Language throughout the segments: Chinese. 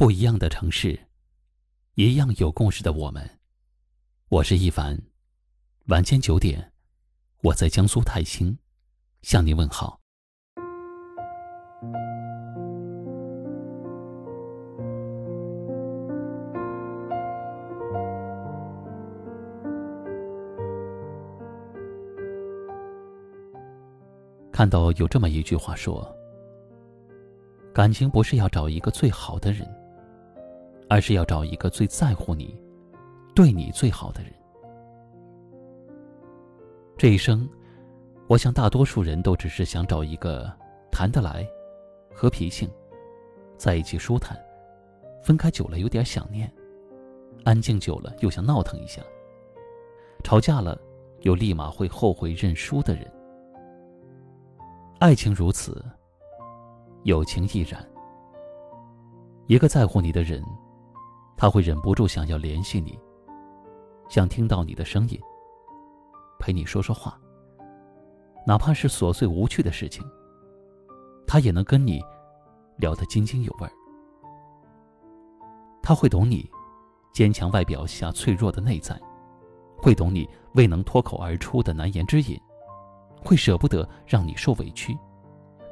不一样的城市，一样有故事的我们。我是一凡，晚间九点，我在江苏泰兴向您问好。看到有这么一句话说：“感情不是要找一个最好的人。”而是要找一个最在乎你、对你最好的人。这一生，我想大多数人都只是想找一个谈得来、和脾性、在一起舒坦、分开久了有点想念、安静久了又想闹腾一下、吵架了又立马会后悔认输的人。爱情如此，友情亦然。一个在乎你的人。他会忍不住想要联系你，想听到你的声音，陪你说说话。哪怕是琐碎无趣的事情，他也能跟你聊得津津有味儿。他会懂你坚强外表下脆弱的内在，会懂你未能脱口而出的难言之隐，会舍不得让你受委屈，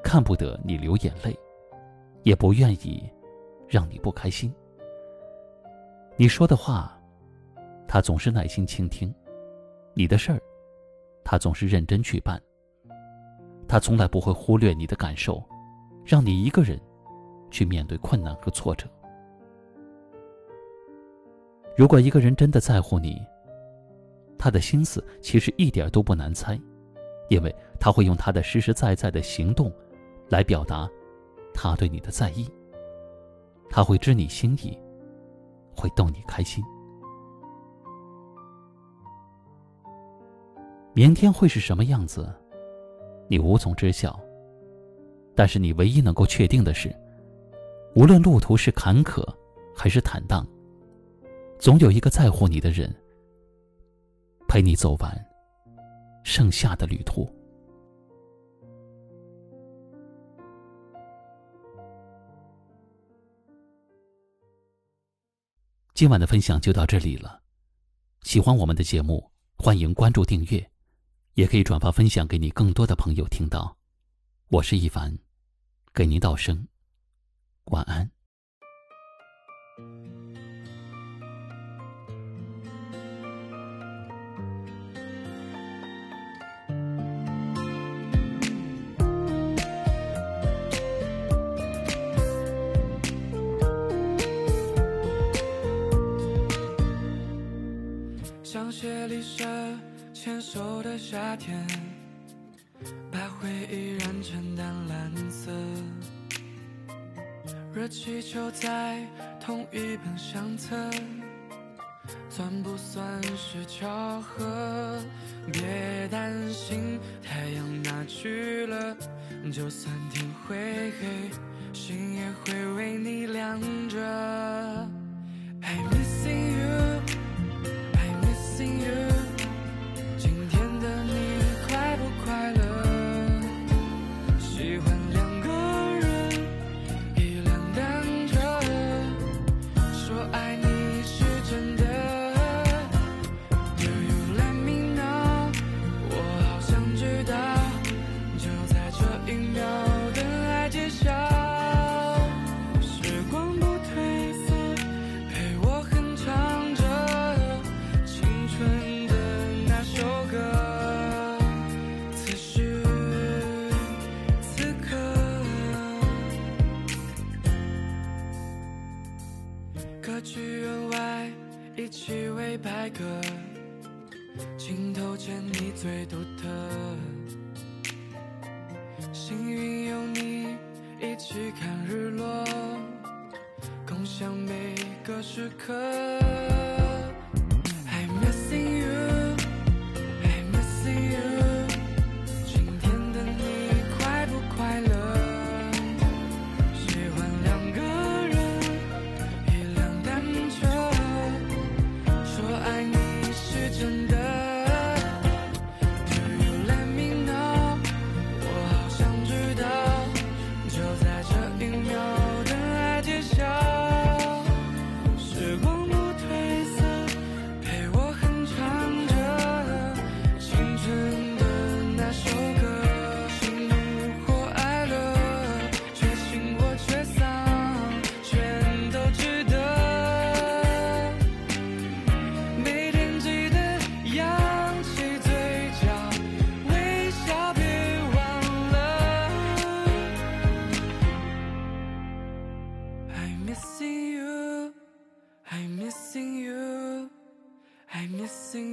看不得你流眼泪，也不愿意让你不开心。你说的话，他总是耐心倾听；你的事儿，他总是认真去办。他从来不会忽略你的感受，让你一个人去面对困难和挫折。如果一个人真的在乎你，他的心思其实一点都不难猜，因为他会用他的实实在在的行动来表达他对你的在意。他会知你心意。会逗你开心。明天会是什么样子，你无从知晓。但是你唯一能够确定的是，无论路途是坎坷还是坦荡，总有一个在乎你的人，陪你走完剩下的旅途。今晚的分享就到这里了，喜欢我们的节目，欢迎关注订阅，也可以转发分享给你更多的朋友听到。我是一凡，给您道声晚安。写丽舍牵手的夏天，把回忆染成淡蓝色。热气球在同一本相册，算不算是巧合？别担心，太阳拿去了，就算天会黑，心也会为你亮着。一起为白鸽，镜头前你最独特。幸运有你一起看日落，共享每个时刻。Missing you, I'm missing you, I'm missing